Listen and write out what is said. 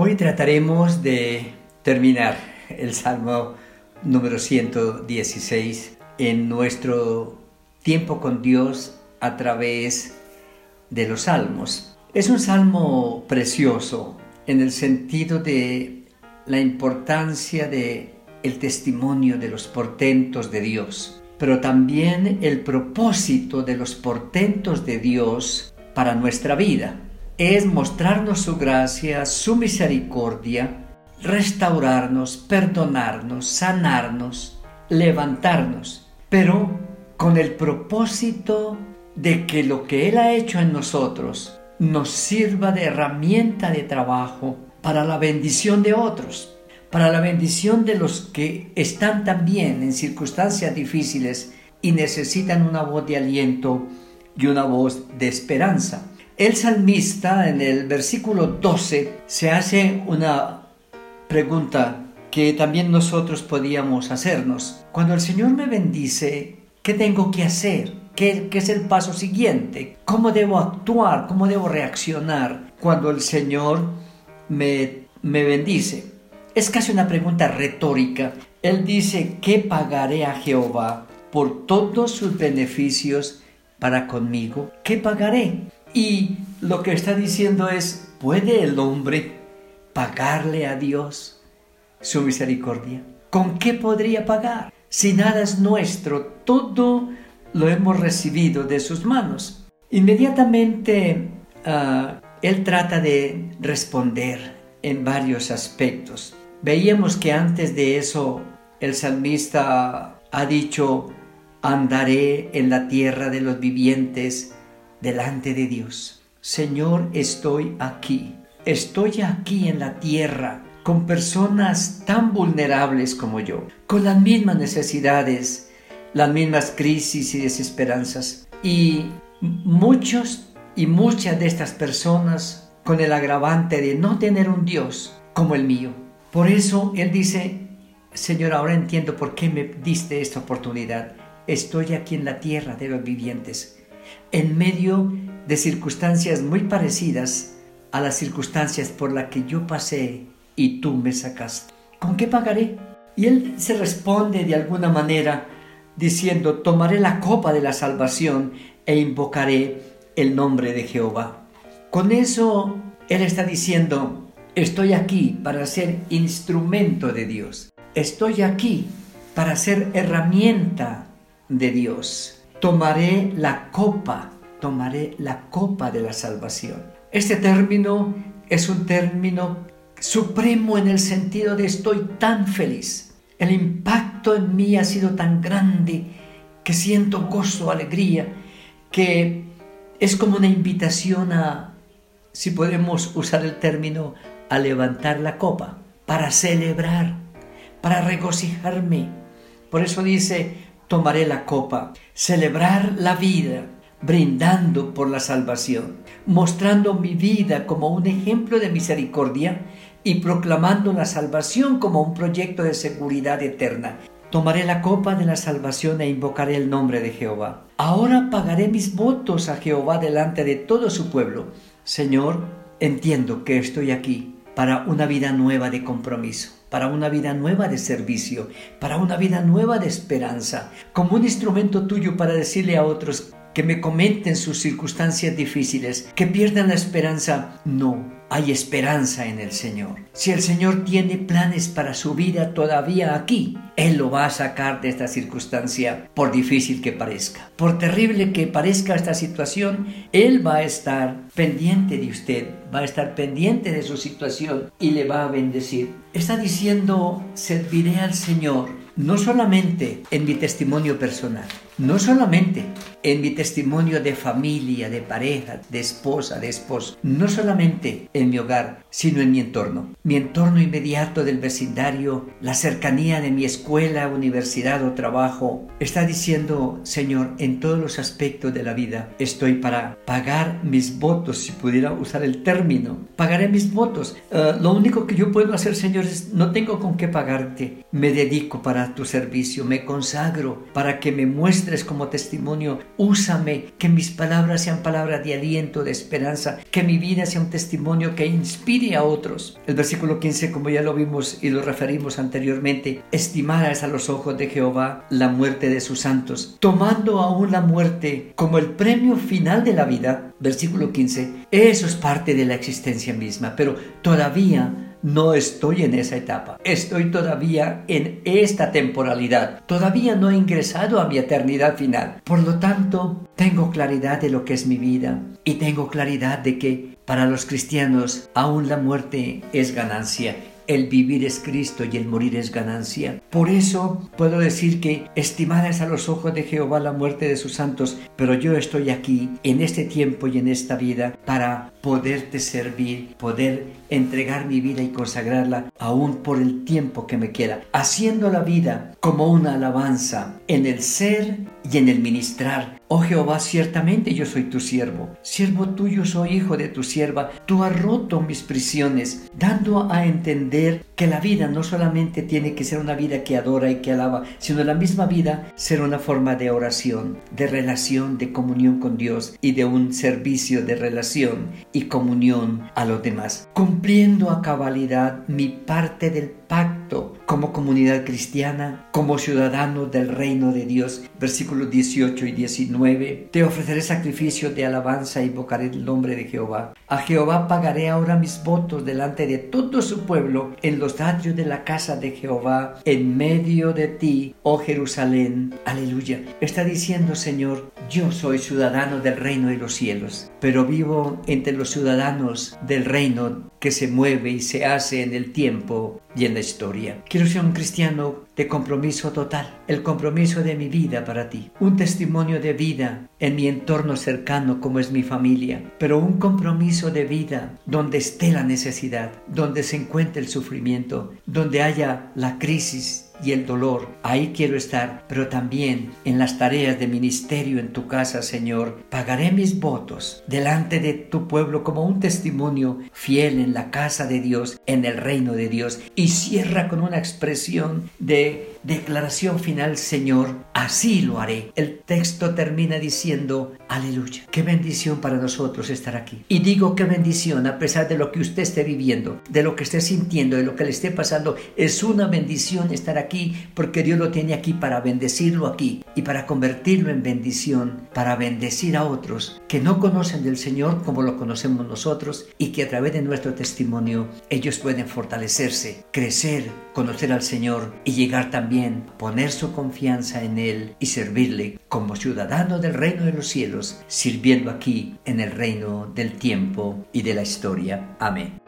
Hoy trataremos de terminar el Salmo número 116 en nuestro tiempo con Dios a través de los salmos. Es un salmo precioso en el sentido de la importancia de el testimonio de los portentos de Dios, pero también el propósito de los portentos de Dios para nuestra vida. Es mostrarnos su gracia, su misericordia, restaurarnos, perdonarnos, sanarnos, levantarnos, pero con el propósito de que lo que Él ha hecho en nosotros nos sirva de herramienta de trabajo para la bendición de otros, para la bendición de los que están también en circunstancias difíciles y necesitan una voz de aliento y una voz de esperanza. El salmista en el versículo 12 se hace una pregunta que también nosotros podíamos hacernos. Cuando el Señor me bendice, ¿qué tengo que hacer? ¿Qué, es el paso siguiente? ¿Cómo debo actuar? ¿Cómo debo reaccionar cuando el Señor me, me bendice? Es casi una pregunta retórica. Él dice, ¿qué pagaré a Jehová por todos sus beneficios para conmigo? ¿Qué pagaré? Y lo que está diciendo es, ¿puede el hombre pagarle a Dios su misericordia? ¿Con qué podría pagar? Si nada es nuestro, todo lo hemos recibido de sus manos. Inmediatamente ah, él trata de responder en varios aspectos. Veíamos que antes de eso el salmista ha dicho, andaré en la tierra de los vivientes delante de Dios. Señor, estoy aquí. Estoy aquí en la tierra con personas tan vulnerables como yo, con las mismas necesidades, las mismas crisis y desesperanzas. Y muchos y muchas de estas personas con el agravante de no tener un Dios como el mío. Por eso Él dice, Señor, ahora entiendo por qué me diste esta oportunidad. Estoy aquí en la tierra de los vivientes, en medio de circunstancias muy parecidas a las circunstancias por las que yo pasé y tú me sacaste. ¿Con qué pagaré? Y él se responde de alguna manera diciendo, tomaré la copa de la salvación e invocaré el nombre de Jehová. Con eso él está diciendo, estoy aquí para ser instrumento de Dios. Estoy aquí para ser herramienta de Dios. Tomaré la copa, tomaré la copa de la salvación. Este término es un término supremo en el sentido de estoy tan feliz. El impacto en mí ha sido tan grande que siento gozo, alegría, que es como una invitación a, si podemos usar el término, a levantar la copa, para celebrar, para regocijarme. Por eso dice, tomaré la copa, celebrar la vida, brindando por la salvación, mostrando mi vida como un ejemplo de misericordia y proclamando la salvación como un proyecto de seguridad eterna. Tomaré la copa de la salvación e invocaré el nombre de Jehová. Ahora pagaré mis votos a Jehová delante de todo su pueblo. Señor, entiendo que estoy aquí para una vida nueva de compromiso, para una vida nueva de servicio, para una vida nueva de esperanza, como un instrumento tuyo para decirle a otros que me comenten sus circunstancias difíciles, que pierdan la esperanza. No, hay esperanza en el Señor. Si el Señor tiene planes para su vida todavía aquí, Él lo va a sacar de esta circunstancia, por difícil que parezca. Por terrible que parezca esta situación, Él va a estar pendiente de usted, va a estar pendiente de su situación y le va a bendecir. Está diciendo, serviré al Señor no solamente en mi testimonio personal, no solamente en mi testimonio de familia, de pareja, de esposa, de esposo, no solamente en mi hogar, sino en mi entorno. Mi entorno inmediato del vecindario, la cercanía de mi escuela, universidad o trabajo, está diciendo, Señor, en todos los aspectos de la vida estoy para pagar mis votos, si pudiera usar el término. Pagaré mis votos. Eh, lo único que yo puedo hacer, Señor, es no tengo con qué pagarte. Me dedico para tu servicio, me consagro para que me muestres como testimonio. Úsame, que mis palabras sean palabras de aliento, de esperanza, que mi vida sea un testimonio que inspire a otros. El versículo 15, como ya lo vimos y lo referimos anteriormente, estimarás a los ojos de Jehová la muerte de sus santos, tomando aún la muerte como el premio final de la vida. Versículo 15, eso es parte de la existencia misma, pero todavía no estoy en esa etapa. Estoy todavía en esta temporalidad. Todavía no he ingresado a mi eternidad final. Por lo tanto, tengo claridad de lo que es mi vida y tengo claridad de que para los cristianos aún la muerte es ganancia el vivir es Cristo y el morir es ganancia. Por eso puedo decir que estimada es a los ojos de Jehová la muerte de sus santos, pero yo estoy aquí en este tiempo y en esta vida para poderte servir, poder entregar mi vida y consagrarla aún por el tiempo que me queda, haciendo la vida como una alabanza en el ser y en el ministrar. Oh Jehová, ciertamente yo soy tu siervo, siervo tuyo soy hijo de tu sierva, tú has roto mis prisiones, dando a entender que la vida no solamente tiene que ser una vida que adora y que alaba, sino la misma vida ser una forma de oración, de relación, de comunión con Dios y de un servicio de relación y comunión a los demás, cumpliendo a cabalidad mi parte del pacto como comunidad cristiana, como ciudadanos del reino de Dios. Versículos 18 y 19. Te ofreceré sacrificio de alabanza y invocaré el nombre de Jehová. A Jehová pagaré ahora mis votos delante de todo su pueblo en los atrios de la casa de Jehová, en medio de ti, oh Jerusalén. Aleluya. Está diciendo, Señor, yo soy ciudadano del reino de los cielos, pero vivo entre los ciudadanos del reino que se mueve y se hace en el tiempo y en la historia. Quiero ser un cristiano de compromiso total, el compromiso de mi vida para ti, un testimonio de vida en mi entorno cercano como es mi familia, pero un compromiso de vida donde esté la necesidad, donde se encuentre el sufrimiento, donde haya la crisis y el dolor. Ahí quiero estar, pero también en las tareas de ministerio en tu casa, Señor. Pagaré mis votos delante de tu pueblo como un testimonio fiel en la casa de Dios, en el reino de Dios. Y cierra con una expresión de declaración final, Señor, así lo haré. El texto termina diciendo, aleluya. Qué bendición para nosotros estar aquí. Y digo qué bendición a pesar de lo que usted esté viviendo, de lo que esté sintiendo, de lo que le esté pasando. Es una bendición estar aquí porque Dios lo tiene aquí para bendecirlo aquí y para convertirlo en bendición, para bendecir a otros que no conocen del Señor como lo conocemos nosotros y que a través de nuestro testimonio ellos pueden fortalecerse, crecer, conocer al Señor y llegar también poner su confianza en Él y servirle como ciudadano del reino de los cielos, sirviendo aquí en el reino del tiempo y de la historia. Amén.